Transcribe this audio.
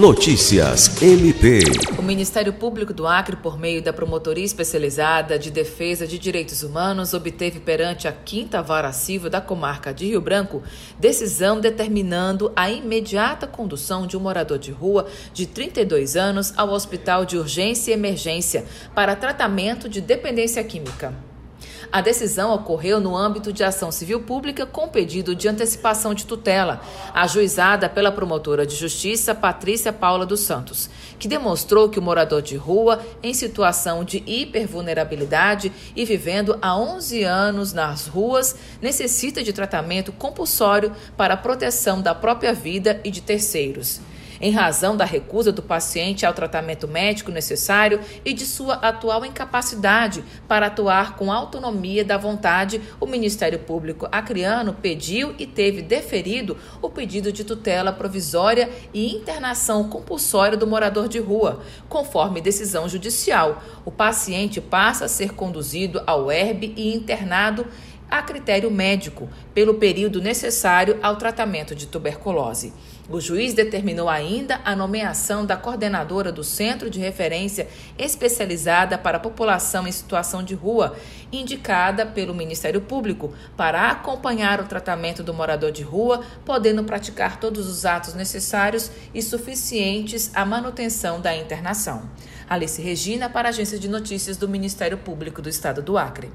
Notícias MP. O Ministério Público do Acre, por meio da Promotoria Especializada de Defesa de Direitos Humanos, obteve perante a Quinta Vara Civil da comarca de Rio Branco decisão determinando a imediata condução de um morador de rua de 32 anos ao Hospital de Urgência e Emergência para tratamento de dependência química. A decisão ocorreu no âmbito de ação civil pública com pedido de antecipação de tutela, ajuizada pela promotora de justiça Patrícia Paula dos Santos, que demonstrou que o morador de rua, em situação de hipervulnerabilidade e vivendo há 11 anos nas ruas, necessita de tratamento compulsório para a proteção da própria vida e de terceiros em razão da recusa do paciente ao tratamento médico necessário e de sua atual incapacidade para atuar com autonomia da vontade, o Ministério Público acreano pediu e teve deferido o pedido de tutela provisória e internação compulsória do morador de rua, conforme decisão judicial. O paciente passa a ser conduzido ao ERB e internado a critério médico, pelo período necessário ao tratamento de tuberculose. O juiz determinou ainda a nomeação da coordenadora do Centro de Referência Especializada para a População em Situação de Rua, indicada pelo Ministério Público, para acompanhar o tratamento do morador de rua, podendo praticar todos os atos necessários e suficientes à manutenção da internação. Alice Regina, para a Agência de Notícias do Ministério Público do Estado do Acre.